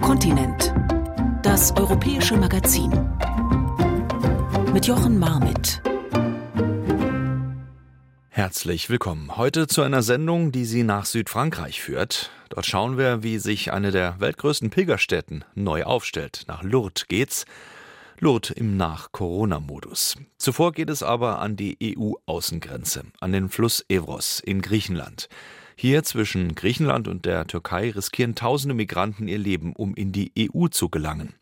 Kontinent. Das europäische Magazin. Mit Jochen Marmit. Herzlich willkommen. Heute zu einer Sendung, die Sie nach Südfrankreich führt. Dort schauen wir, wie sich eine der weltgrößten Pilgerstätten neu aufstellt. Nach Lourdes geht's. Lourdes im Nach-Corona-Modus. Zuvor geht es aber an die EU-Außengrenze, an den Fluss Evros in Griechenland. Hier zwischen Griechenland und der Türkei riskieren tausende Migranten ihr Leben, um in die EU zu gelangen.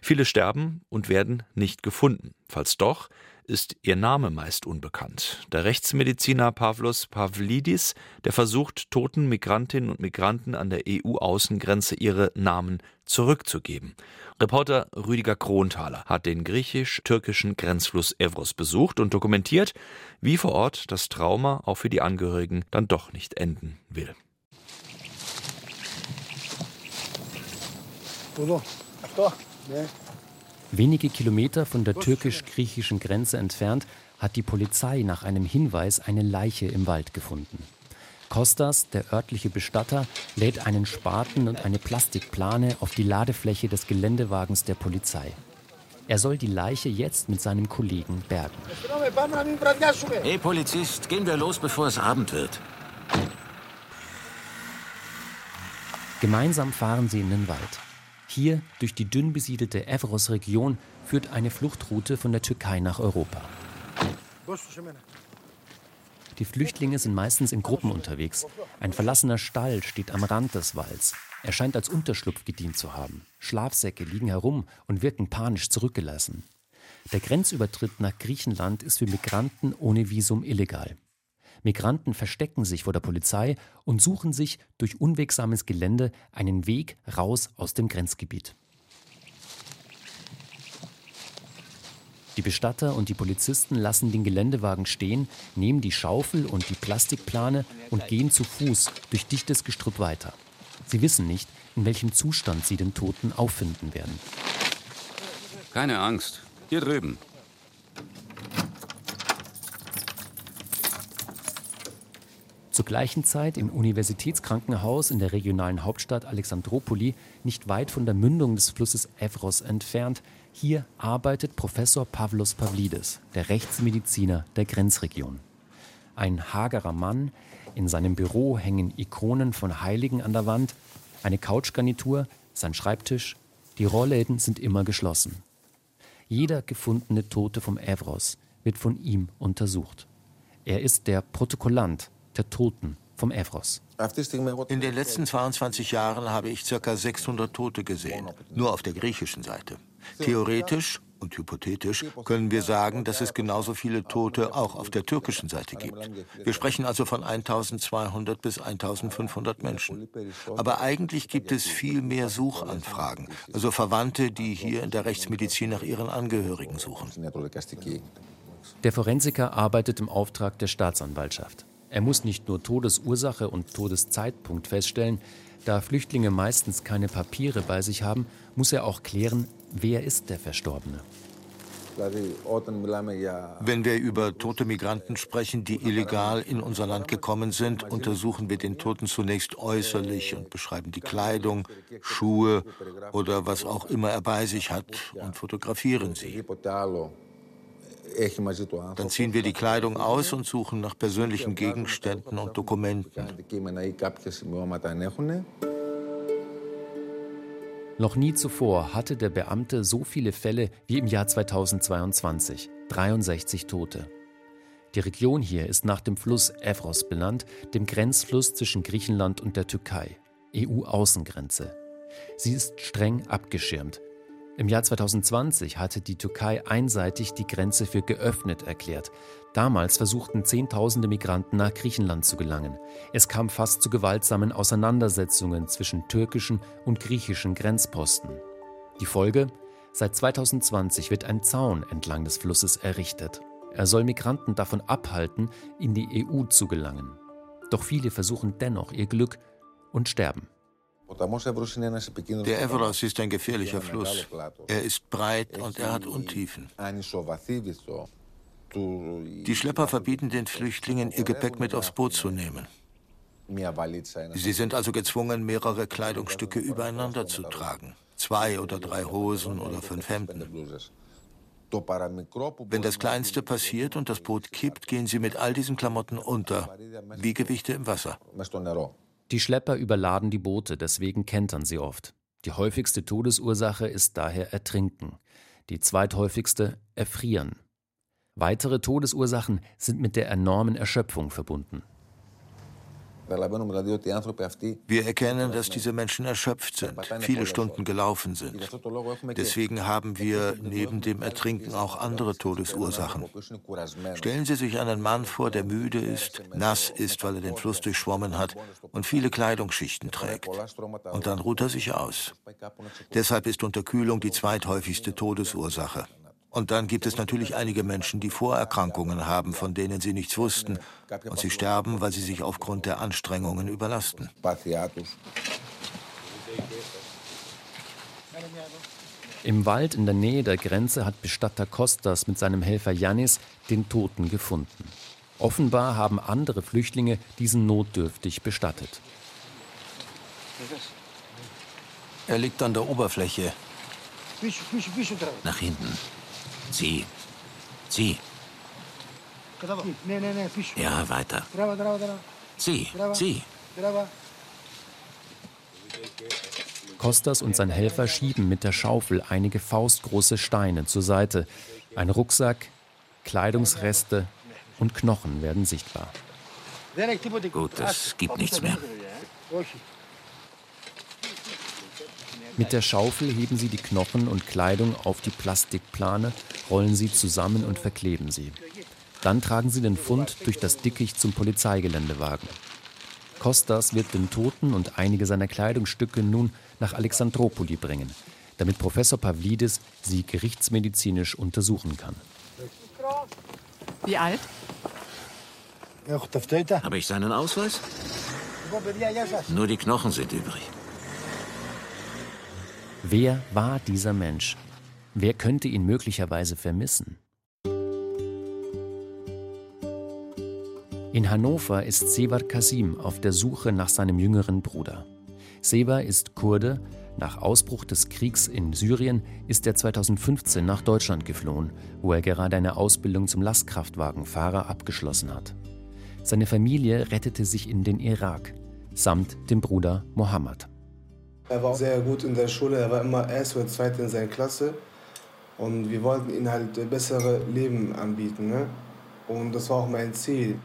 Viele sterben und werden nicht gefunden. Falls doch, ist ihr Name meist unbekannt. Der Rechtsmediziner Pavlos Pavlidis, der versucht, toten Migrantinnen und Migranten an der EU-Außengrenze ihre Namen zurückzugeben. Reporter Rüdiger Kronthaler hat den griechisch-türkischen Grenzfluss Evros besucht und dokumentiert, wie vor Ort das Trauma auch für die Angehörigen dann doch nicht enden will. Wenige Kilometer von der türkisch-griechischen Grenze entfernt hat die Polizei nach einem Hinweis eine Leiche im Wald gefunden. Kostas, der örtliche Bestatter, lädt einen Spaten und eine Plastikplane auf die Ladefläche des Geländewagens der Polizei. Er soll die Leiche jetzt mit seinem Kollegen bergen. Hey Polizist, gehen wir los, bevor es Abend wird. Gemeinsam fahren sie in den Wald. Hier, durch die dünn besiedelte Evros-Region, führt eine Fluchtroute von der Türkei nach Europa. Die Flüchtlinge sind meistens in Gruppen unterwegs. Ein verlassener Stall steht am Rand des Walds. Er scheint als Unterschlupf gedient zu haben. Schlafsäcke liegen herum und wirken panisch zurückgelassen. Der Grenzübertritt nach Griechenland ist für Migranten ohne Visum illegal. Migranten verstecken sich vor der Polizei und suchen sich durch unwegsames Gelände einen Weg raus aus dem Grenzgebiet. Die Bestatter und die Polizisten lassen den Geländewagen stehen, nehmen die Schaufel und die Plastikplane und gehen zu Fuß durch dichtes Gestrüpp weiter. Sie wissen nicht, in welchem Zustand sie den Toten auffinden werden. Keine Angst. Hier drüben. Zur gleichen Zeit im Universitätskrankenhaus in der regionalen Hauptstadt Alexandropoli, nicht weit von der Mündung des Flusses Evros entfernt, hier arbeitet Professor Pavlos Pavlidis, der Rechtsmediziner der Grenzregion. Ein hagerer Mann, in seinem Büro hängen Ikonen von Heiligen an der Wand, eine Couchgarnitur, sein Schreibtisch, die Rollläden sind immer geschlossen. Jeder gefundene Tote vom Evros wird von ihm untersucht. Er ist der Protokollant der Toten vom Evros. In den letzten 22 Jahren habe ich ca. 600 Tote gesehen, nur auf der griechischen Seite. Theoretisch und hypothetisch können wir sagen, dass es genauso viele Tote auch auf der türkischen Seite gibt. Wir sprechen also von 1200 bis 1500 Menschen. Aber eigentlich gibt es viel mehr Suchanfragen, also Verwandte, die hier in der Rechtsmedizin nach ihren Angehörigen suchen. Der Forensiker arbeitet im Auftrag der Staatsanwaltschaft. Er muss nicht nur Todesursache und Todeszeitpunkt feststellen, da Flüchtlinge meistens keine Papiere bei sich haben, muss er auch klären, wer ist der Verstorbene. Wenn wir über tote Migranten sprechen, die illegal in unser Land gekommen sind, untersuchen wir den Toten zunächst äußerlich und beschreiben die Kleidung, Schuhe oder was auch immer er bei sich hat und fotografieren sie. Dann ziehen wir die Kleidung aus und suchen nach persönlichen Gegenständen und Dokumenten. Noch nie zuvor hatte der Beamte so viele Fälle wie im Jahr 2022, 63 Tote. Die Region hier ist nach dem Fluss Evros benannt, dem Grenzfluss zwischen Griechenland und der Türkei, EU-Außengrenze. Sie ist streng abgeschirmt, im Jahr 2020 hatte die Türkei einseitig die Grenze für geöffnet erklärt. Damals versuchten Zehntausende Migranten nach Griechenland zu gelangen. Es kam fast zu gewaltsamen Auseinandersetzungen zwischen türkischen und griechischen Grenzposten. Die Folge? Seit 2020 wird ein Zaun entlang des Flusses errichtet. Er soll Migranten davon abhalten, in die EU zu gelangen. Doch viele versuchen dennoch ihr Glück und sterben. Der Evros ist ein gefährlicher Fluss. Er ist breit und er hat Untiefen. Die Schlepper verbieten den Flüchtlingen, ihr Gepäck mit aufs Boot zu nehmen. Sie sind also gezwungen, mehrere Kleidungsstücke übereinander zu tragen. Zwei oder drei Hosen oder fünf Hemden. Wenn das Kleinste passiert und das Boot kippt, gehen sie mit all diesen Klamotten unter, wie Gewichte im Wasser. Die Schlepper überladen die Boote, deswegen kentern sie oft. Die häufigste Todesursache ist daher Ertrinken. Die zweithäufigste Erfrieren. Weitere Todesursachen sind mit der enormen Erschöpfung verbunden. Wir erkennen, dass diese Menschen erschöpft sind, viele Stunden gelaufen sind. Deswegen haben wir neben dem Ertrinken auch andere Todesursachen. Stellen Sie sich einen Mann vor, der müde ist, nass ist, weil er den Fluss durchschwommen hat und viele Kleidungsschichten trägt. Und dann ruht er sich aus. Deshalb ist Unterkühlung die zweithäufigste Todesursache. Und dann gibt es natürlich einige Menschen, die Vorerkrankungen haben, von denen sie nichts wussten. Und sie sterben, weil sie sich aufgrund der Anstrengungen überlasten. Im Wald in der Nähe der Grenze hat Bestatter Kostas mit seinem Helfer Janis den Toten gefunden. Offenbar haben andere Flüchtlinge diesen notdürftig bestattet. Er liegt an der Oberfläche. Nach hinten. Zieh. Zieh. Ja, weiter. Zieh, zieh. Kostas und sein Helfer schieben mit der Schaufel einige faustgroße Steine zur Seite. Ein Rucksack, Kleidungsreste und Knochen werden sichtbar. Gut, es gibt nichts mehr. Mit der Schaufel heben sie die Knochen und Kleidung auf die Plastikplane, rollen sie zusammen und verkleben sie. Dann tragen sie den Fund durch das Dickicht zum Polizeigeländewagen. Kostas wird den Toten und einige seiner Kleidungsstücke nun nach Alexandropoli bringen, damit Professor Pavlidis sie gerichtsmedizinisch untersuchen kann. Wie alt? Habe ich seinen Ausweis? Nur die Knochen sind übrig. Wer war dieser Mensch? Wer könnte ihn möglicherweise vermissen? In Hannover ist Sevar Kasim auf der Suche nach seinem jüngeren Bruder. Sevar ist Kurde. Nach Ausbruch des Kriegs in Syrien ist er 2015 nach Deutschland geflohen, wo er gerade eine Ausbildung zum Lastkraftwagenfahrer abgeschlossen hat. Seine Familie rettete sich in den Irak, samt dem Bruder Mohammed. Er war sehr gut in der Schule, er war immer erst oder zweit in seiner Klasse. Und wir wollten ihm halt ein besseres Leben anbieten. Ne? Und das war auch mein Ziel.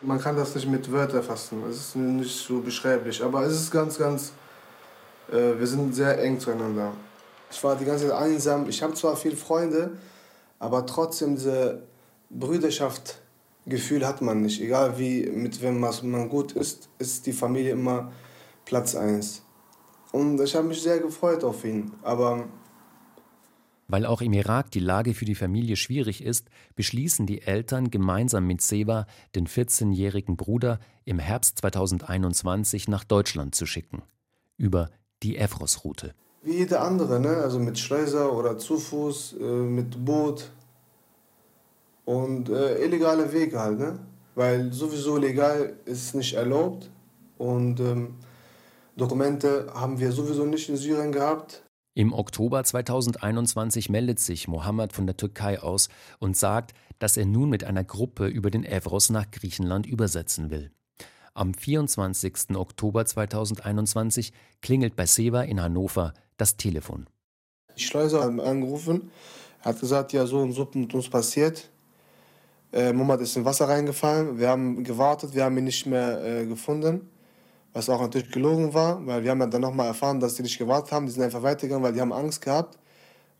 Man kann das nicht mit Wörtern fassen, es ist nicht so beschreiblich. Aber es ist ganz, ganz, äh, wir sind sehr eng zueinander. Ich war die ganze Zeit einsam, ich habe zwar viele Freunde, aber trotzdem diese Brüderschaft-Gefühl hat man nicht. Egal wie, mit wem man gut ist, ist die Familie immer Platz 1. Und ich habe mich sehr gefreut auf ihn. Aber weil auch im Irak die Lage für die Familie schwierig ist, beschließen die Eltern gemeinsam mit Seba, den 14-jährigen Bruder, im Herbst 2021 nach Deutschland zu schicken. Über die Evros-Route. Wie jeder andere, ne? also mit Schleuser oder zu Fuß, äh, mit Boot und äh, illegale Wege halt. Ne? Weil sowieso legal ist nicht erlaubt und ähm, Dokumente haben wir sowieso nicht in Syrien gehabt. Im Oktober 2021 meldet sich Mohammed von der Türkei aus und sagt, dass er nun mit einer Gruppe über den Evros nach Griechenland übersetzen will. Am 24. Oktober 2021 klingelt bei Seva in Hannover das Telefon. Die Schleuser haben angerufen, hat gesagt, ja, so und so mit uns passiert. Äh, Mohammed ist in Wasser reingefallen, wir haben gewartet, wir haben ihn nicht mehr äh, gefunden was auch natürlich gelogen war, weil wir haben ja dann nochmal erfahren, dass die nicht gewartet haben, die sind einfach weitergegangen, weil die haben Angst gehabt,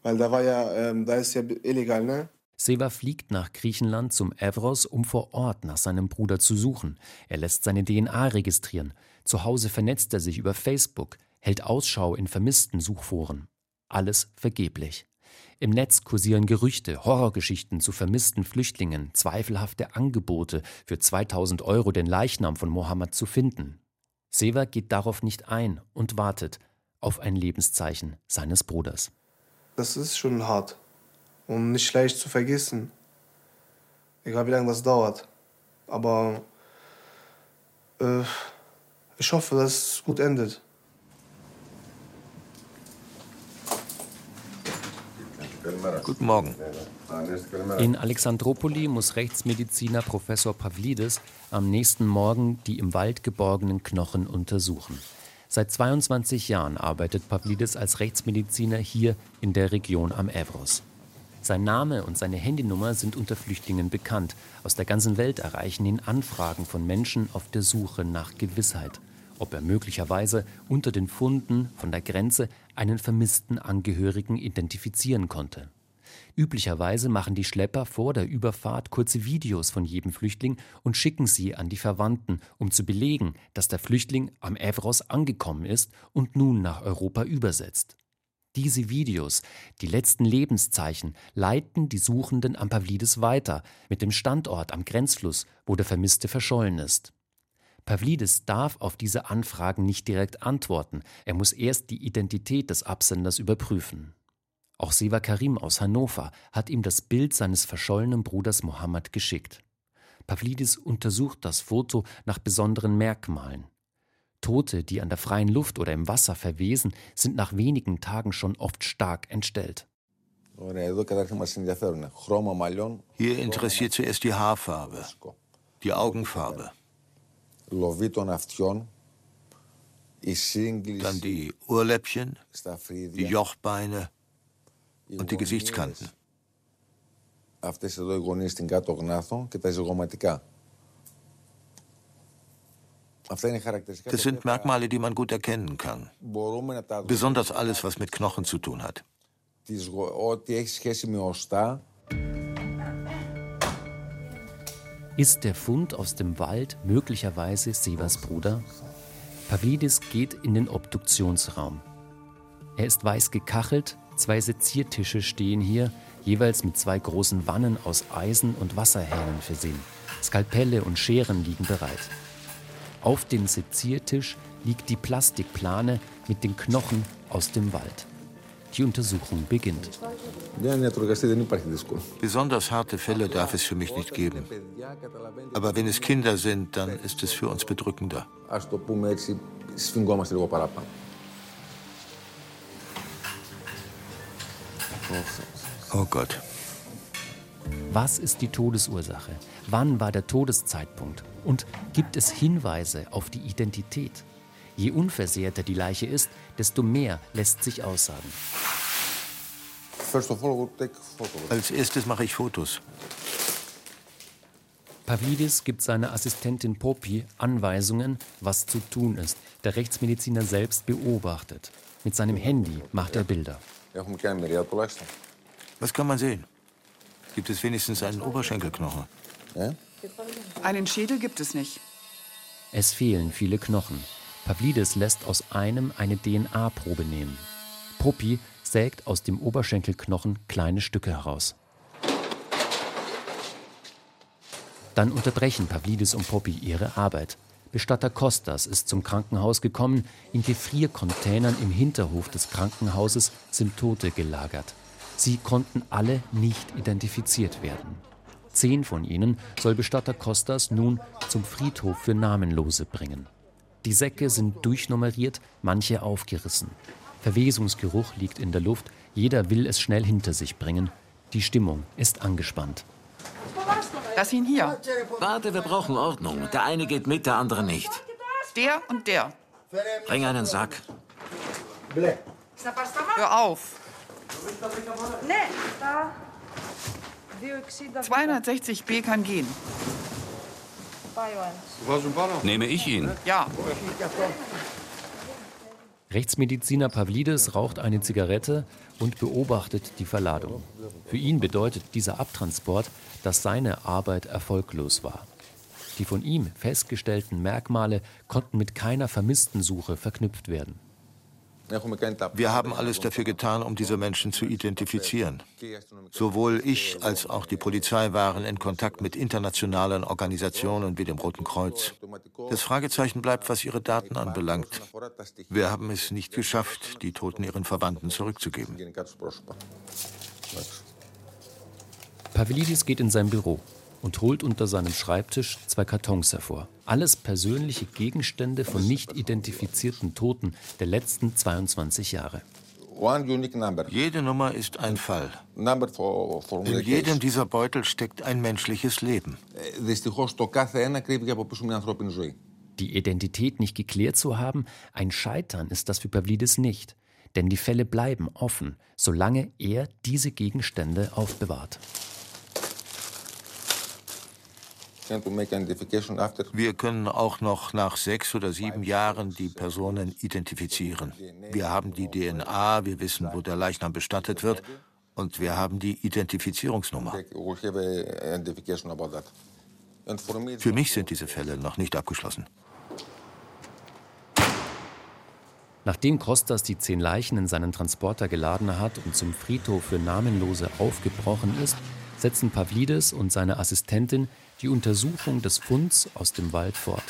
weil da war ja, ähm, da ist ja illegal, ne? Seva fliegt nach Griechenland zum Evros, um vor Ort nach seinem Bruder zu suchen. Er lässt seine DNA registrieren. Zu Hause vernetzt er sich über Facebook, hält Ausschau in vermissten Suchforen. Alles vergeblich. Im Netz kursieren Gerüchte, Horrorgeschichten zu vermissten Flüchtlingen, zweifelhafte Angebote, für 2000 Euro den Leichnam von Mohammed zu finden. Sever geht darauf nicht ein und wartet auf ein Lebenszeichen seines Bruders. Das ist schon hart und nicht leicht zu vergessen. Egal wie lange das dauert. Aber äh, ich hoffe, dass es gut endet. Guten Morgen. In Alexandropoli muss Rechtsmediziner Professor Pavlidis am nächsten Morgen die im Wald geborgenen Knochen untersuchen. Seit 22 Jahren arbeitet Pavlidis als Rechtsmediziner hier in der Region am Evros. Sein Name und seine Handynummer sind unter Flüchtlingen bekannt. Aus der ganzen Welt erreichen ihn Anfragen von Menschen auf der Suche nach Gewissheit, ob er möglicherweise unter den Funden von der Grenze einen vermissten Angehörigen identifizieren konnte. Üblicherweise machen die Schlepper vor der Überfahrt kurze Videos von jedem Flüchtling und schicken sie an die Verwandten, um zu belegen, dass der Flüchtling am Evros angekommen ist und nun nach Europa übersetzt. Diese Videos, die letzten Lebenszeichen, leiten die Suchenden am Pavlidis weiter mit dem Standort am Grenzfluss, wo der Vermisste verschollen ist. Pavlidis darf auf diese Anfragen nicht direkt antworten, er muss erst die Identität des Absenders überprüfen. Auch Seva Karim aus Hannover hat ihm das Bild seines verschollenen Bruders Mohammed geschickt. Pavlidis untersucht das Foto nach besonderen Merkmalen. Tote, die an der freien Luft oder im Wasser verwesen, sind nach wenigen Tagen schon oft stark entstellt. Hier interessiert zuerst die Haarfarbe, die Augenfarbe. Dann die Ohrläppchen, die Jochbeine, und die Gesichtskanten. Das sind Merkmale, die man gut erkennen kann. Besonders alles, was mit Knochen zu tun hat. Ist der Fund aus dem Wald möglicherweise Sevas Bruder? Pavlidis geht in den Obduktionsraum. Er ist weiß gekachelt, Zwei Seziertische stehen hier, jeweils mit zwei großen Wannen aus Eisen und Wasserhähnen versehen. Skalpelle und Scheren liegen bereit. Auf dem Seziertisch liegt die Plastikplane mit den Knochen aus dem Wald. Die Untersuchung beginnt. Besonders harte Fälle darf es für mich nicht geben. Aber wenn es Kinder sind, dann ist es für uns bedrückender. Oh Gott. Was ist die Todesursache? Wann war der Todeszeitpunkt? Und gibt es Hinweise auf die Identität? Je unversehrter die Leiche ist, desto mehr lässt sich aussagen. Als erstes mache ich Fotos. Pavlidis gibt seiner Assistentin Popi Anweisungen, was zu tun ist. Der Rechtsmediziner selbst beobachtet. Mit seinem Handy macht er Bilder. Was kann man sehen? Gibt es wenigstens einen Oberschenkelknochen? Einen Schädel gibt es nicht. Es fehlen viele Knochen. Pavlidis lässt aus einem eine DNA-Probe nehmen. Popi sägt aus dem Oberschenkelknochen kleine Stücke heraus. Dann unterbrechen Pavlidis und Poppy ihre Arbeit. Bestatter Kostas ist zum Krankenhaus gekommen. In Gefriercontainern im Hinterhof des Krankenhauses sind Tote gelagert. Sie konnten alle nicht identifiziert werden. Zehn von ihnen soll Bestatter Kostas nun zum Friedhof für Namenlose bringen. Die Säcke sind durchnummeriert, manche aufgerissen. Verwesungsgeruch liegt in der Luft, jeder will es schnell hinter sich bringen. Die Stimmung ist angespannt. Lass ihn hier. Warte, wir brauchen Ordnung. Der eine geht mit, der andere nicht. Der und der. Bring einen Sack. Hör auf. 260b kann gehen. Nehme ich ihn? Ja. Rechtsmediziner Pavlidis raucht eine Zigarette und beobachtet die Verladung. Für ihn bedeutet dieser Abtransport, dass seine Arbeit erfolglos war. Die von ihm festgestellten Merkmale konnten mit keiner vermissten Suche verknüpft werden. Wir haben alles dafür getan, um diese Menschen zu identifizieren. Sowohl ich als auch die Polizei waren in Kontakt mit internationalen Organisationen wie dem Roten Kreuz. Das Fragezeichen bleibt, was ihre Daten anbelangt. Wir haben es nicht geschafft, die Toten ihren Verwandten zurückzugeben. Pavlidis geht in sein Büro. Und holt unter seinem Schreibtisch zwei Kartons hervor. Alles persönliche Gegenstände von nicht identifizierten Toten der letzten 22 Jahre. Jede Nummer ist ein Fall. In jedem dieser Beutel steckt ein menschliches Leben. Die Identität nicht geklärt zu haben, ein Scheitern ist das für Pavlidis nicht. Denn die Fälle bleiben offen, solange er diese Gegenstände aufbewahrt. Wir können auch noch nach sechs oder sieben Jahren die Personen identifizieren. Wir haben die DNA, wir wissen, wo der Leichnam bestattet wird und wir haben die Identifizierungsnummer. Für mich sind diese Fälle noch nicht abgeschlossen. Nachdem Kostas die zehn Leichen in seinen Transporter geladen hat und zum Friedhof für Namenlose aufgebrochen ist, setzen Pavlidis und seine Assistentin die Untersuchung des Funds aus dem Wald fort.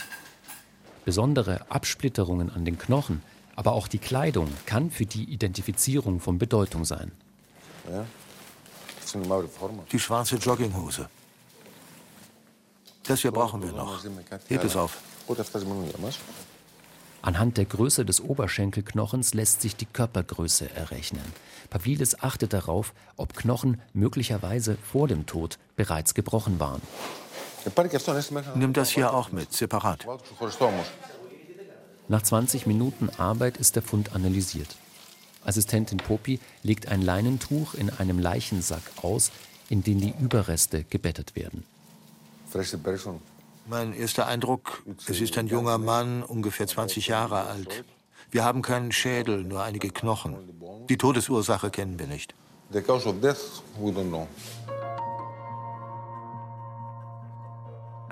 Besondere Absplitterungen an den Knochen, aber auch die Kleidung kann für die Identifizierung von Bedeutung sein. Die schwarze Jogginghose. Das hier brauchen wir noch. Heb es auf. Anhand der Größe des Oberschenkelknochens lässt sich die Körpergröße errechnen. Pavlidis achtet darauf, ob Knochen möglicherweise vor dem Tod bereits gebrochen waren. Nimm das hier auch mit, separat. Nach 20 Minuten Arbeit ist der Fund analysiert. Assistentin Popi legt ein Leinentuch in einem Leichensack aus, in den die Überreste gebettet werden. Mein erster Eindruck, es ist ein junger Mann, ungefähr 20 Jahre alt. Wir haben keinen Schädel, nur einige Knochen. Die Todesursache kennen wir nicht.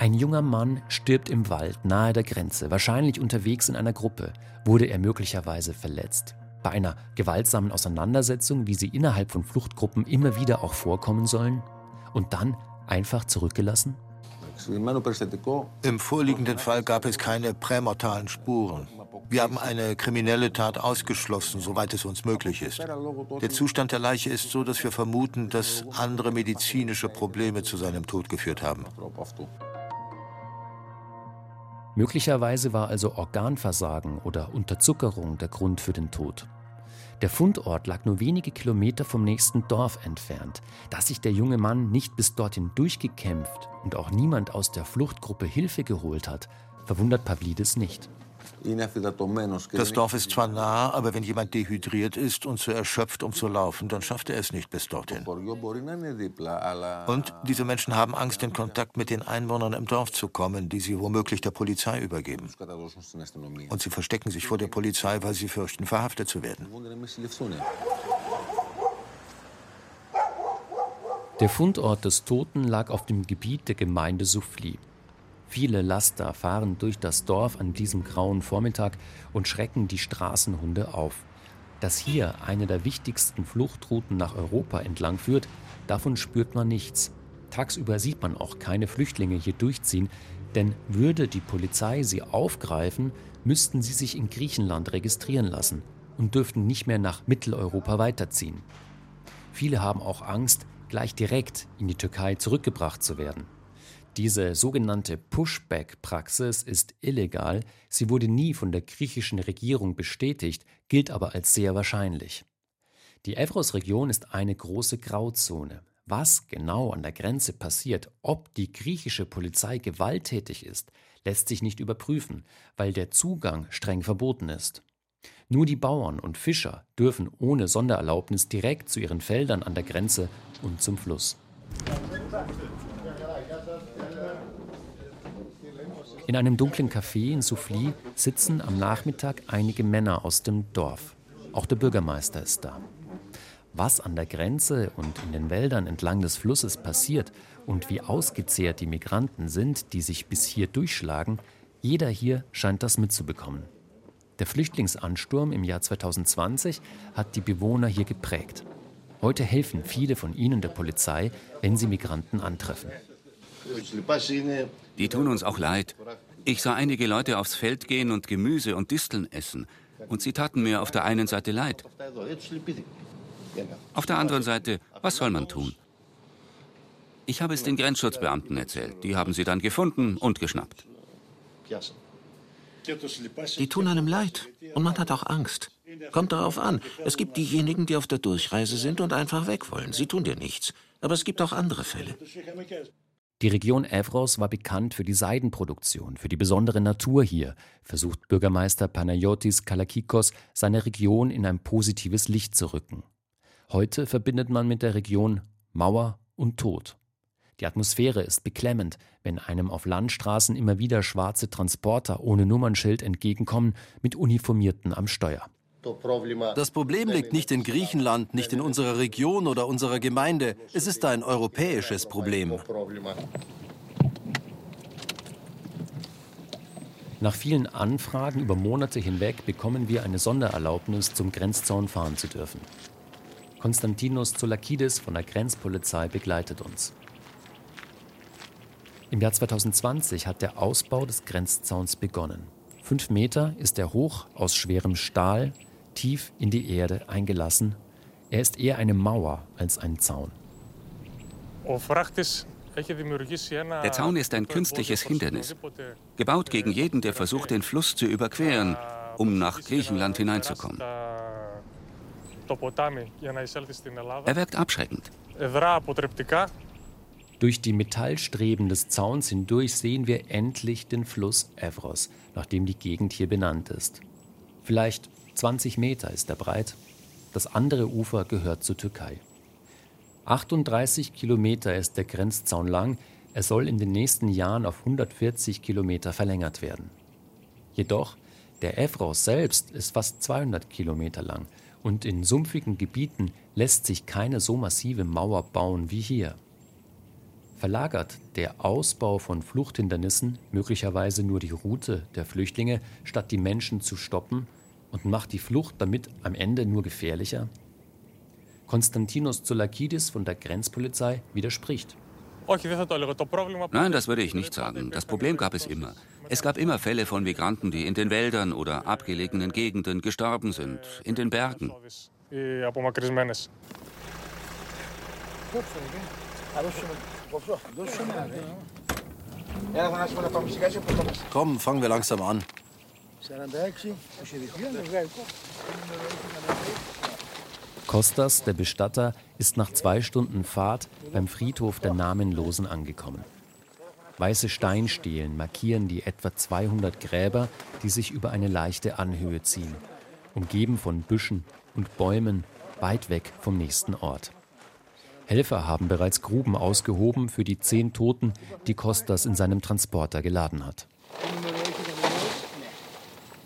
Ein junger Mann stirbt im Wald nahe der Grenze, wahrscheinlich unterwegs in einer Gruppe. Wurde er möglicherweise verletzt? Bei einer gewaltsamen Auseinandersetzung, wie sie innerhalb von Fluchtgruppen immer wieder auch vorkommen sollen? Und dann einfach zurückgelassen? Im vorliegenden Fall gab es keine prämortalen Spuren. Wir haben eine kriminelle Tat ausgeschlossen, soweit es uns möglich ist. Der Zustand der Leiche ist so, dass wir vermuten, dass andere medizinische Probleme zu seinem Tod geführt haben. Möglicherweise war also Organversagen oder Unterzuckerung der Grund für den Tod. Der Fundort lag nur wenige Kilometer vom nächsten Dorf entfernt. Dass sich der junge Mann nicht bis dorthin durchgekämpft und auch niemand aus der Fluchtgruppe Hilfe geholt hat, verwundert Pavlidis nicht. Das Dorf ist zwar nah, aber wenn jemand dehydriert ist und zu erschöpft, um zu laufen, dann schafft er es nicht bis dorthin. Und diese Menschen haben Angst, in Kontakt mit den Einwohnern im Dorf zu kommen, die sie womöglich der Polizei übergeben. Und sie verstecken sich vor der Polizei, weil sie fürchten, verhaftet zu werden. Der Fundort des Toten lag auf dem Gebiet der Gemeinde Souffly. Viele Laster fahren durch das Dorf an diesem grauen Vormittag und schrecken die Straßenhunde auf. Dass hier eine der wichtigsten Fluchtrouten nach Europa entlang führt, davon spürt man nichts. Tagsüber sieht man auch keine Flüchtlinge hier durchziehen, denn würde die Polizei sie aufgreifen, müssten sie sich in Griechenland registrieren lassen und dürften nicht mehr nach Mitteleuropa weiterziehen. Viele haben auch Angst, gleich direkt in die Türkei zurückgebracht zu werden. Diese sogenannte Pushback-Praxis ist illegal, sie wurde nie von der griechischen Regierung bestätigt, gilt aber als sehr wahrscheinlich. Die Evros-Region ist eine große Grauzone. Was genau an der Grenze passiert, ob die griechische Polizei gewalttätig ist, lässt sich nicht überprüfen, weil der Zugang streng verboten ist. Nur die Bauern und Fischer dürfen ohne Sondererlaubnis direkt zu ihren Feldern an der Grenze und zum Fluss. In einem dunklen Café in Souffly sitzen am Nachmittag einige Männer aus dem Dorf. Auch der Bürgermeister ist da. Was an der Grenze und in den Wäldern entlang des Flusses passiert und wie ausgezehrt die Migranten sind, die sich bis hier durchschlagen, jeder hier scheint das mitzubekommen. Der Flüchtlingsansturm im Jahr 2020 hat die Bewohner hier geprägt. Heute helfen viele von ihnen der Polizei, wenn sie Migranten antreffen. Die tun uns auch leid. Ich sah einige Leute aufs Feld gehen und Gemüse und Disteln essen. Und sie taten mir auf der einen Seite leid. Auf der anderen Seite, was soll man tun? Ich habe es den Grenzschutzbeamten erzählt. Die haben sie dann gefunden und geschnappt. Die tun einem leid und man hat auch Angst. Kommt darauf an. Es gibt diejenigen, die auf der Durchreise sind und einfach weg wollen. Sie tun dir nichts. Aber es gibt auch andere Fälle. Die Region Evros war bekannt für die Seidenproduktion, für die besondere Natur hier, versucht Bürgermeister Panayotis Kalakikos, seine Region in ein positives Licht zu rücken. Heute verbindet man mit der Region Mauer und Tod. Die Atmosphäre ist beklemmend, wenn einem auf Landstraßen immer wieder schwarze Transporter ohne Nummernschild entgegenkommen, mit Uniformierten am Steuer. Das Problem liegt nicht in Griechenland, nicht in unserer Region oder unserer Gemeinde. Es ist ein europäisches Problem. Nach vielen Anfragen über Monate hinweg bekommen wir eine Sondererlaubnis, zum Grenzzaun fahren zu dürfen. Konstantinos Zoulakidis von der Grenzpolizei begleitet uns. Im Jahr 2020 hat der Ausbau des Grenzzauns begonnen. Fünf Meter ist er hoch aus schwerem Stahl, tief in die Erde eingelassen. Er ist eher eine Mauer als ein Zaun. Der Zaun ist ein künstliches Hindernis, gebaut gegen jeden, der versucht, den Fluss zu überqueren, um nach Griechenland hineinzukommen. Er wirkt abschreckend. Durch die Metallstreben des Zauns hindurch sehen wir endlich den Fluss Evros, nachdem die Gegend hier benannt ist. Vielleicht 20 Meter ist er breit. Das andere Ufer gehört zur Türkei. 38 Kilometer ist der Grenzzaun lang. Er soll in den nächsten Jahren auf 140 Kilometer verlängert werden. Jedoch, der Evros selbst ist fast 200 Kilometer lang und in sumpfigen Gebieten lässt sich keine so massive Mauer bauen wie hier. Verlagert der Ausbau von Fluchthindernissen möglicherweise nur die Route der Flüchtlinge, statt die Menschen zu stoppen, und macht die Flucht damit am Ende nur gefährlicher? Konstantinos Zoulakidis von der Grenzpolizei widerspricht. Nein, das würde ich nicht sagen. Das Problem gab es immer. Es gab immer Fälle von Migranten, die in den Wäldern oder abgelegenen Gegenden gestorben sind, in den Bergen. Komm, fangen wir langsam an. Kostas, der Bestatter, ist nach zwei Stunden Fahrt beim Friedhof der Namenlosen angekommen. Weiße Steinstelen markieren die etwa 200 Gräber, die sich über eine leichte Anhöhe ziehen, umgeben von Büschen und Bäumen weit weg vom nächsten Ort. Helfer haben bereits Gruben ausgehoben für die zehn Toten, die Kostas in seinem Transporter geladen hat.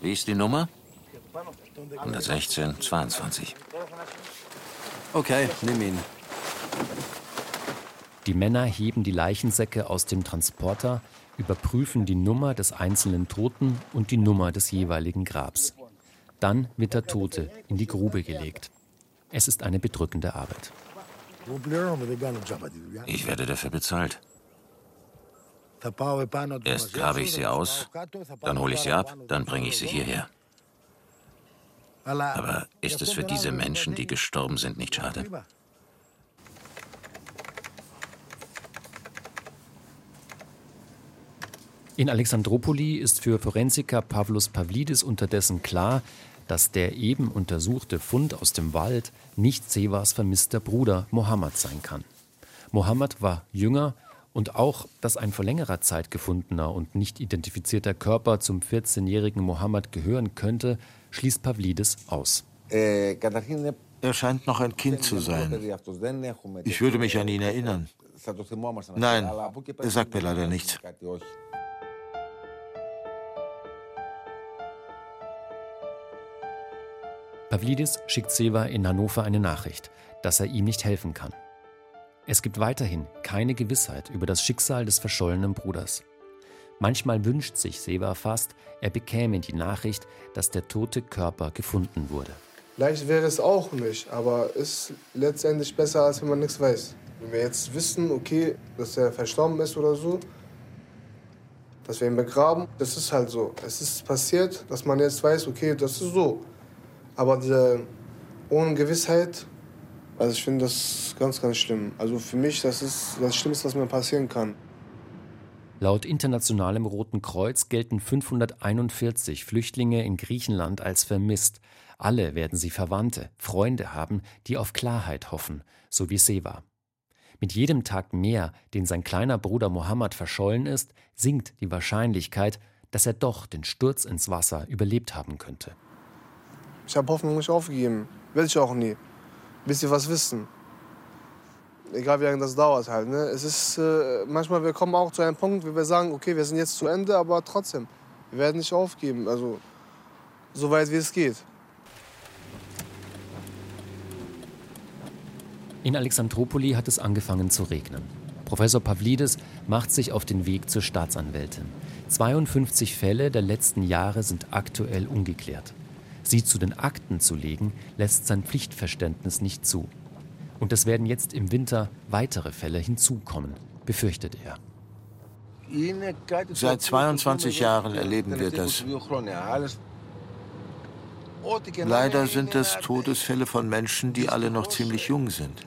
Wie ist die Nummer? 116, 22. Okay, nimm ihn. Die Männer heben die Leichensäcke aus dem Transporter, überprüfen die Nummer des einzelnen Toten und die Nummer des jeweiligen Grabs. Dann wird der Tote in die Grube gelegt. Es ist eine bedrückende Arbeit. Ich werde dafür bezahlt. Erst grabe ich sie aus, dann hole ich sie ab, dann bringe ich sie hierher. Aber ist es für diese Menschen, die gestorben sind, nicht schade? In Alexandropoli ist für Forensiker Pavlos Pavlidis unterdessen klar, dass der eben untersuchte Fund aus dem Wald nicht Sevas vermisster Bruder Mohammed sein kann. Mohammed war jünger und auch, dass ein vor längerer Zeit gefundener und nicht identifizierter Körper zum 14-jährigen Mohammed gehören könnte, schließt Pavlidis aus. Er scheint noch ein Kind zu sein. Ich würde mich an ihn erinnern. Nein, er sagt mir leider nichts. Pavlidis schickt Seva in Hannover eine Nachricht, dass er ihm nicht helfen kann. Es gibt weiterhin keine Gewissheit über das Schicksal des verschollenen Bruders. Manchmal wünscht sich Seva fast, er bekäme die Nachricht, dass der tote Körper gefunden wurde. Leicht wäre es auch nicht, aber ist letztendlich besser, als wenn man nichts weiß. Wenn wir jetzt wissen, okay, dass er verstorben ist oder so, dass wir ihn begraben, das ist halt so. Es ist passiert, dass man jetzt weiß, okay, das ist so. Aber diese ohne Gewissheit Also ich finde das ganz, ganz schlimm. Also für mich, das ist das Schlimmste, was mir passieren kann. Laut Internationalem Roten Kreuz gelten 541 Flüchtlinge in Griechenland als vermisst. Alle werden sie Verwandte, Freunde haben, die auf Klarheit hoffen, so wie Seva. Mit jedem Tag mehr, den sein kleiner Bruder Mohammed verschollen ist, sinkt die Wahrscheinlichkeit, dass er doch den Sturz ins Wasser überlebt haben könnte. Ich habe Hoffnung nicht aufgegeben. Will ich auch nie. Bis sie was wissen egal wie lange das dauert halt. Ne? Es ist äh, manchmal, wir kommen auch zu einem Punkt, wo wir sagen, okay, wir sind jetzt zu Ende, aber trotzdem, wir werden nicht aufgeben. Also so weit wie es geht. In Alexandropoli hat es angefangen zu regnen. Professor Pavlidis macht sich auf den Weg zur Staatsanwältin. 52 Fälle der letzten Jahre sind aktuell ungeklärt. Sie zu den Akten zu legen, lässt sein Pflichtverständnis nicht zu. Und es werden jetzt im Winter weitere Fälle hinzukommen, befürchtet er. Seit 22 Jahren erleben wir das. Leider sind es Todesfälle von Menschen, die alle noch ziemlich jung sind.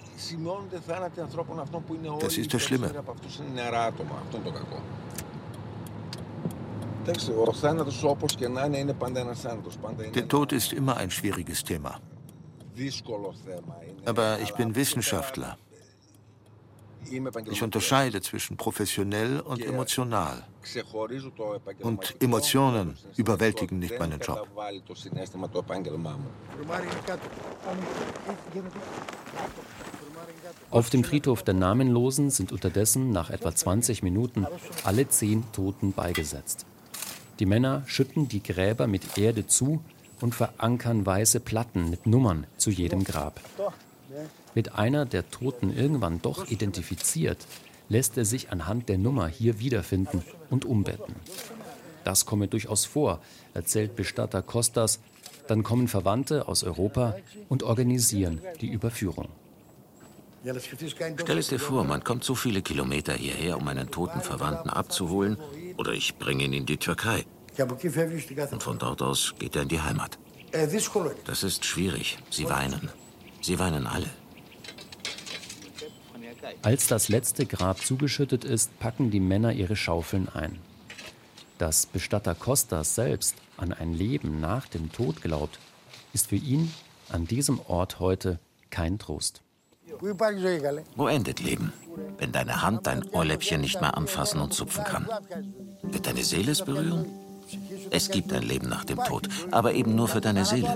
Das ist das Schlimme. Der Tod ist immer ein schwieriges Thema. Aber ich bin Wissenschaftler. Ich unterscheide zwischen professionell und emotional. Und Emotionen überwältigen nicht meinen Job. Auf dem Friedhof der Namenlosen sind unterdessen nach etwa 20 Minuten alle zehn Toten beigesetzt. Die Männer schütten die Gräber mit Erde zu und verankern weiße Platten mit Nummern zu jedem Grab. Wird einer der Toten irgendwann doch identifiziert, lässt er sich anhand der Nummer hier wiederfinden und umbetten. Das komme durchaus vor, erzählt Bestatter Kostas. Dann kommen Verwandte aus Europa und organisieren die Überführung. Stell es dir vor, man kommt so viele Kilometer hierher, um einen toten Verwandten abzuholen, oder ich bringe ihn in die Türkei. Und von dort aus geht er in die Heimat. Das ist schwierig. Sie weinen. Sie weinen alle. Als das letzte Grab zugeschüttet ist, packen die Männer ihre Schaufeln ein. Dass Bestatter Kostas selbst an ein Leben nach dem Tod glaubt, ist für ihn an diesem Ort heute kein Trost. Wo endet Leben? Wenn deine Hand dein Ohrläppchen nicht mehr anfassen und zupfen kann. Wird deine Seele es berühren? Es gibt ein Leben nach dem Tod, aber eben nur für deine Seele.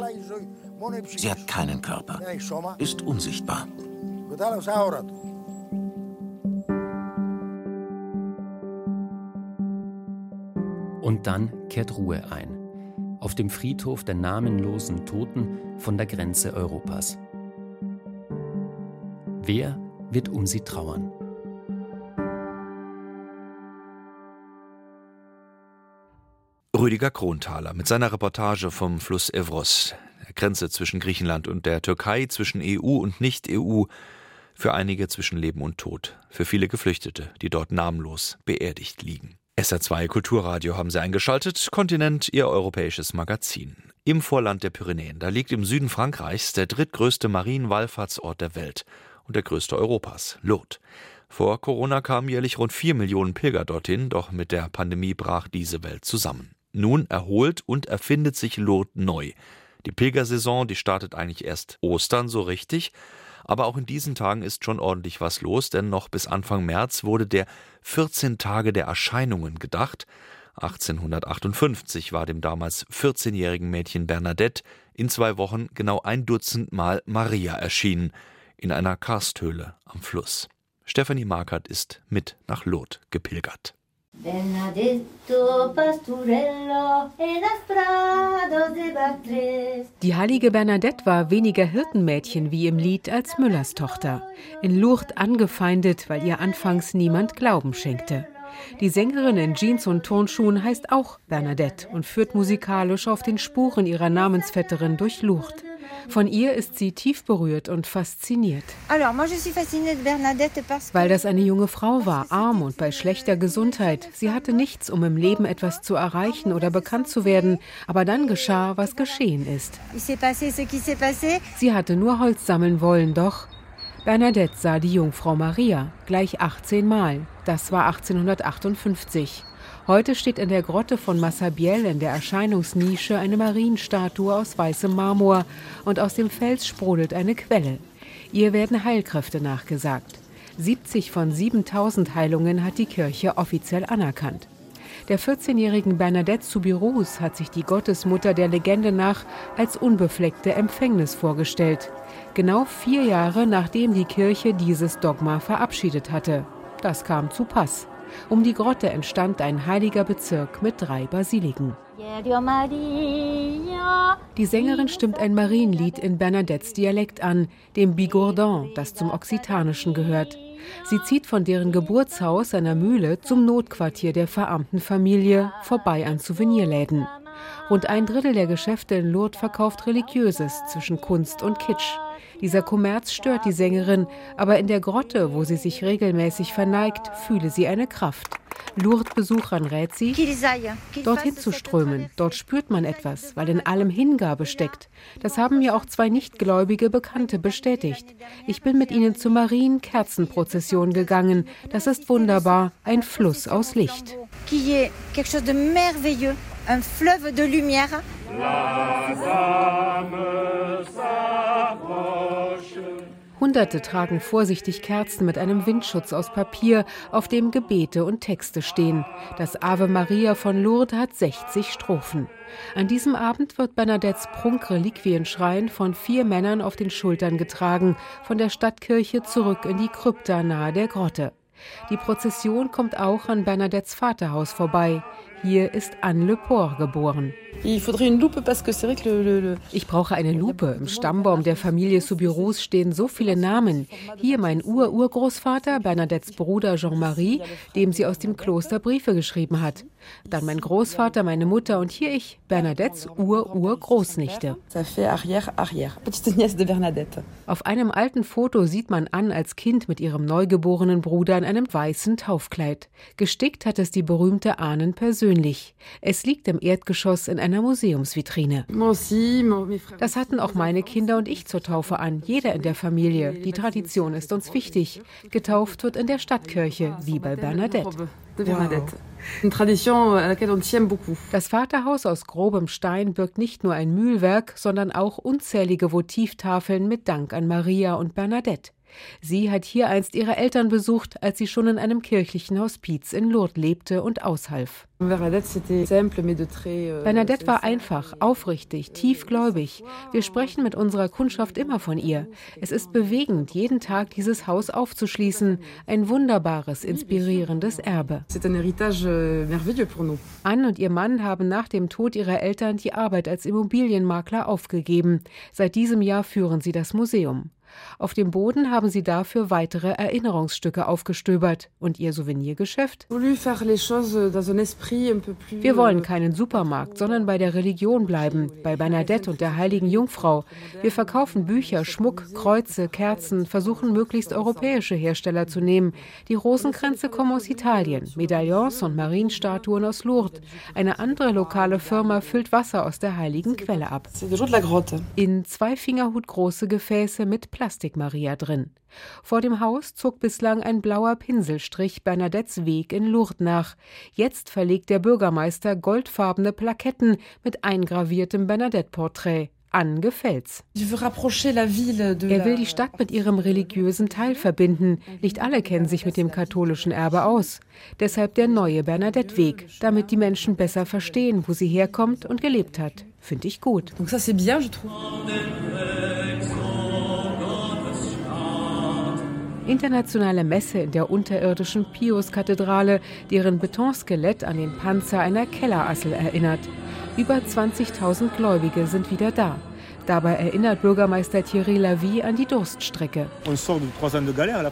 Sie hat keinen Körper, ist unsichtbar. Und dann kehrt Ruhe ein. Auf dem Friedhof der namenlosen Toten von der Grenze Europas. Wer wird um sie trauern? Rüdiger Kronthaler mit seiner Reportage vom Fluss Evros, der Grenze zwischen Griechenland und der Türkei, zwischen EU und Nicht-EU, für einige zwischen Leben und Tod, für viele Geflüchtete, die dort namenlos beerdigt liegen. SR2 Kulturradio haben Sie eingeschaltet, Kontinent, Ihr europäisches Magazin. Im Vorland der Pyrenäen, da liegt im Süden Frankreichs der drittgrößte Marienwallfahrtsort der Welt und der größte Europas, Lourdes. Vor Corona kamen jährlich rund vier Millionen Pilger dorthin, doch mit der Pandemie brach diese Welt zusammen. Nun erholt und erfindet sich Lourdes neu. Die Pilgersaison, die startet eigentlich erst Ostern so richtig. Aber auch in diesen Tagen ist schon ordentlich was los, denn noch bis Anfang März wurde der 14 Tage der Erscheinungen gedacht. 1858 war dem damals 14-jährigen Mädchen Bernadette in zwei Wochen genau ein Dutzend Mal Maria erschienen, in einer Karsthöhle am Fluss. Stephanie Markert ist mit nach Lourdes gepilgert. Die heilige Bernadette war weniger Hirtenmädchen wie im Lied als Müllers Tochter. In Lourdes angefeindet, weil ihr anfangs niemand Glauben schenkte. Die Sängerin in Jeans und Turnschuhen heißt auch Bernadette und führt musikalisch auf den Spuren ihrer Namensvetterin durch Lourdes. Von ihr ist sie tief berührt und fasziniert. Weil das eine junge Frau war, arm und bei schlechter Gesundheit. Sie hatte nichts, um im Leben etwas zu erreichen oder bekannt zu werden. Aber dann geschah, was geschehen ist. Sie hatte nur Holz sammeln wollen, doch Bernadette sah die Jungfrau Maria gleich 18 Mal. Das war 1858. Heute steht in der Grotte von Massabielle in der Erscheinungsnische eine Marienstatue aus weißem Marmor und aus dem Fels sprudelt eine Quelle. Ihr werden Heilkräfte nachgesagt. 70 von 7000 Heilungen hat die Kirche offiziell anerkannt. Der 14-jährigen Bernadette Soubirous hat sich die Gottesmutter der Legende nach als unbefleckte Empfängnis vorgestellt genau vier Jahre nachdem die Kirche dieses Dogma verabschiedet hatte. Das kam zu Pass. Um die Grotte entstand ein heiliger Bezirk mit drei Basiliken. Die Sängerin stimmt ein Marienlied in Bernadettes Dialekt an, dem Bigourdon, das zum Okzitanischen gehört. Sie zieht von deren Geburtshaus einer Mühle zum Notquartier der verarmten Familie vorbei an Souvenirläden. Rund ein Drittel der Geschäfte in Lourdes verkauft Religiöses zwischen Kunst und Kitsch. Dieser Kommerz stört die Sängerin, aber in der Grotte, wo sie sich regelmäßig verneigt, fühle sie eine Kraft. Lourdes-Besuchern rät sie, dorthin zu strömen. Dort spürt man etwas, weil in allem Hingabe steckt. Das haben mir auch zwei nichtgläubige Bekannte bestätigt. Ich bin mit ihnen zur Marienkerzenprozession gegangen. Das ist wunderbar, ein Fluss aus Licht. Un fleuve de lumière. Hunderte tragen vorsichtig Kerzen mit einem Windschutz aus Papier, auf dem Gebete und Texte stehen. Das Ave Maria von Lourdes hat 60 Strophen. An diesem Abend wird Bernadettes Prunkreliquienschrein von vier Männern auf den Schultern getragen, von der Stadtkirche zurück in die Krypta nahe der Grotte. Die Prozession kommt auch an Bernadettes Vaterhaus vorbei. Hier ist Anne Le Port geboren. Ich brauche eine Lupe. Im Stammbaum der Familie Soubirous stehen so viele Namen. Hier mein Ur-Urgroßvater, Bernadettes Bruder Jean-Marie, dem sie aus dem Kloster Briefe geschrieben hat. Dann mein Großvater, meine Mutter und hier ich, Bernadettes Ur-Urgroßnichte. Auf einem alten Foto sieht man an als Kind mit ihrem neugeborenen Bruder in einem weißen Taufkleid. Gestickt hat es die berühmte Ahnen persönlich. Es liegt im Erdgeschoss in einer Museumsvitrine. Das hatten auch meine Kinder und ich zur Taufe an, jeder in der Familie. Die Tradition ist uns wichtig. Getauft wird in der Stadtkirche, wie bei Bernadette. Das Vaterhaus aus grobem Stein birgt nicht nur ein Mühlwerk, sondern auch unzählige Votivtafeln mit Dank an Maria und Bernadette. Sie hat hier einst ihre Eltern besucht, als sie schon in einem kirchlichen Hospiz in Lourdes lebte und aushalf. Euh, Bernadette war einfach, aufrichtig, tiefgläubig. Wir sprechen mit unserer Kundschaft immer von ihr. Es ist bewegend, jeden Tag dieses Haus aufzuschließen. Ein wunderbares, inspirierendes Erbe. Euh, Anne und ihr Mann haben nach dem Tod ihrer Eltern die Arbeit als Immobilienmakler aufgegeben. Seit diesem Jahr führen sie das Museum. Auf dem Boden haben sie dafür weitere Erinnerungsstücke aufgestöbert. Und ihr Souvenirgeschäft? Wir wollen keinen Supermarkt, sondern bei der Religion bleiben, bei Bernadette und der heiligen Jungfrau. Wir verkaufen Bücher, Schmuck, Kreuze, Kerzen, versuchen möglichst europäische Hersteller zu nehmen. Die Rosenkränze kommen aus Italien, Medaillons und Marienstatuen aus Lourdes. Eine andere lokale Firma füllt Wasser aus der heiligen Quelle ab. In zwei Fingerhut große Gefäße mit Plastik Plastikmaria drin. Vor dem Haus zog bislang ein blauer Pinselstrich Bernadettes Weg in Lourdes nach. Jetzt verlegt der Bürgermeister goldfarbene Plaketten mit eingraviertem Bernadette-Porträt. An gefällt's. Er will die Stadt mit ihrem religiösen Teil verbinden. Nicht alle kennen sich mit dem katholischen Erbe aus. Deshalb der neue Bernadette-Weg, damit die Menschen besser verstehen, wo sie herkommt und gelebt hat. Finde ich gut. Donc ça c'est bien, je trouve. Internationale Messe in der unterirdischen Pius-Kathedrale, deren Betonskelett an den Panzer einer Kellerassel erinnert. Über 20.000 Gläubige sind wieder da. Dabei erinnert Bürgermeister Thierry Lavie an die Durststrecke.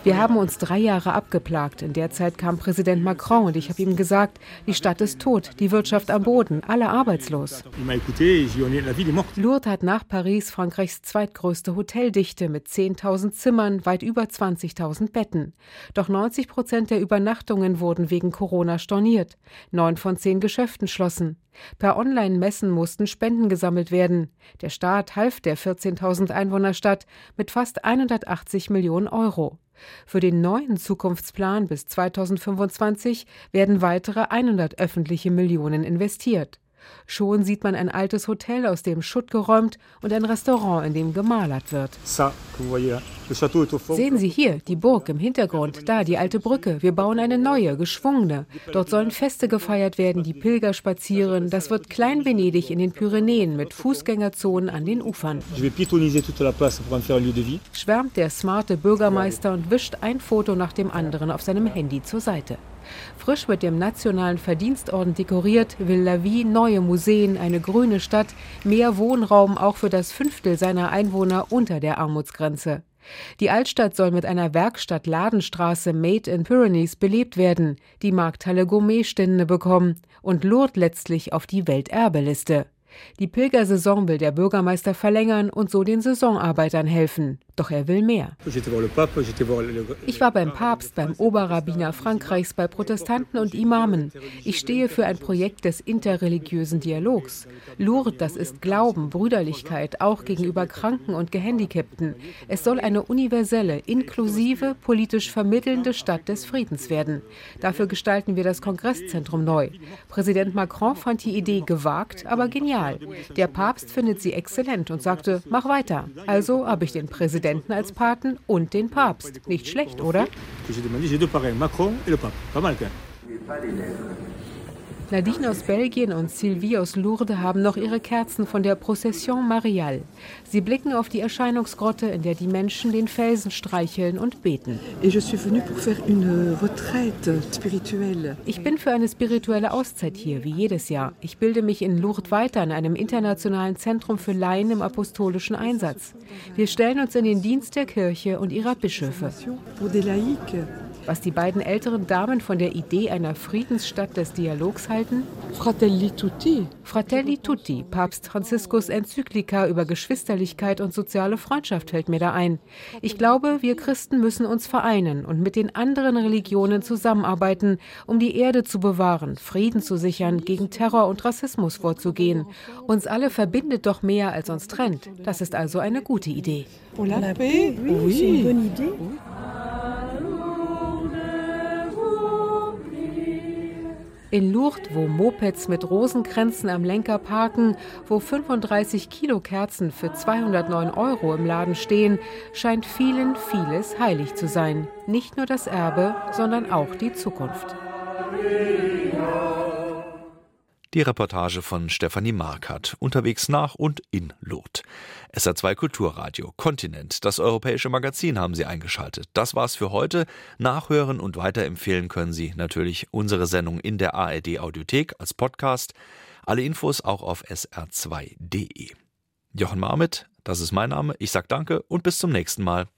Wir haben uns drei Jahre abgeplagt. In der Zeit kam Präsident Macron und ich habe ihm gesagt, die Stadt ist tot, die Wirtschaft am Boden, alle arbeitslos. Lourdes hat nach Paris Frankreichs zweitgrößte Hoteldichte mit 10.000 Zimmern, weit über 20.000 Betten. Doch 90 Prozent der Übernachtungen wurden wegen Corona storniert. Neun von zehn Geschäften schlossen. Per Online-Messen mussten Spenden gesammelt werden. Der Staat half der 14.000 Einwohnerstadt mit fast 180 Millionen Euro. Für den neuen Zukunftsplan bis 2025 werden weitere 100 öffentliche Millionen investiert. Schon sieht man ein altes Hotel, aus dem Schutt geräumt und ein Restaurant, in dem gemalert wird. Sehen Sie hier die Burg im Hintergrund, da die alte Brücke. Wir bauen eine neue, geschwungene. Dort sollen Feste gefeiert werden, die Pilger spazieren. Das wird Klein-Venedig in den Pyrenäen mit Fußgängerzonen an den Ufern. Schwärmt der smarte Bürgermeister und wischt ein Foto nach dem anderen auf seinem Handy zur Seite. Frisch mit dem Nationalen Verdienstorden dekoriert, will Lavie neue Museen, eine grüne Stadt, mehr Wohnraum auch für das Fünftel seiner Einwohner unter der Armutsgrenze. Die Altstadt soll mit einer Werkstatt-Ladenstraße Made in Pyrenees belebt werden, die Markthalle Gourmetstände bekommen und Lourdes letztlich auf die Welterbeliste. Die Pilgersaison will der Bürgermeister verlängern und so den Saisonarbeitern helfen. Doch er will mehr. Ich war beim Papst, beim Oberrabbiner Frankreichs, bei Protestanten und Imamen. Ich stehe für ein Projekt des interreligiösen Dialogs. Lourdes, das ist Glauben, Brüderlichkeit, auch gegenüber Kranken und Gehandicapten. Es soll eine universelle, inklusive, politisch vermittelnde Stadt des Friedens werden. Dafür gestalten wir das Kongresszentrum neu. Präsident Macron fand die Idee gewagt, aber genial. Der Papst findet sie exzellent und sagte, mach weiter. Also habe ich den Präsidenten Präsidenten als Paten und den Papst. Nicht schlecht, oder? Nadine aus Belgien und Sylvie aus Lourdes haben noch ihre Kerzen von der Procession Mariale. Sie blicken auf die Erscheinungsgrotte, in der die Menschen den Felsen streicheln und beten. Ich bin für eine spirituelle Auszeit hier, wie jedes Jahr. Ich bilde mich in Lourdes weiter in einem internationalen Zentrum für Laien im apostolischen Einsatz. Wir stellen uns in den Dienst der Kirche und ihrer Bischöfe was die beiden älteren Damen von der Idee einer Friedensstadt des Dialogs halten? Fratelli tutti. Fratelli tutti, Papst Franziskus Enzyklika über Geschwisterlichkeit und soziale Freundschaft fällt mir da ein. Ich glaube, wir Christen müssen uns vereinen und mit den anderen Religionen zusammenarbeiten, um die Erde zu bewahren, Frieden zu sichern, gegen Terror und Rassismus vorzugehen. Uns alle verbindet doch mehr, als uns trennt. Das ist also eine gute Idee. Pour la paix? Oui. oui. In Lourdes, wo Mopeds mit Rosenkränzen am Lenker parken, wo 35 Kilo Kerzen für 209 Euro im Laden stehen, scheint vielen vieles heilig zu sein. Nicht nur das Erbe, sondern auch die Zukunft. Die Reportage von Stefanie Markert, unterwegs nach und in Lourdes. SR2 Kulturradio, Kontinent, das europäische Magazin haben Sie eingeschaltet. Das war's für heute. Nachhören und weiterempfehlen können Sie natürlich unsere Sendung in der ARD Audiothek als Podcast. Alle Infos auch auf sr2.de. Jochen Marmit, das ist mein Name. Ich sag danke und bis zum nächsten Mal.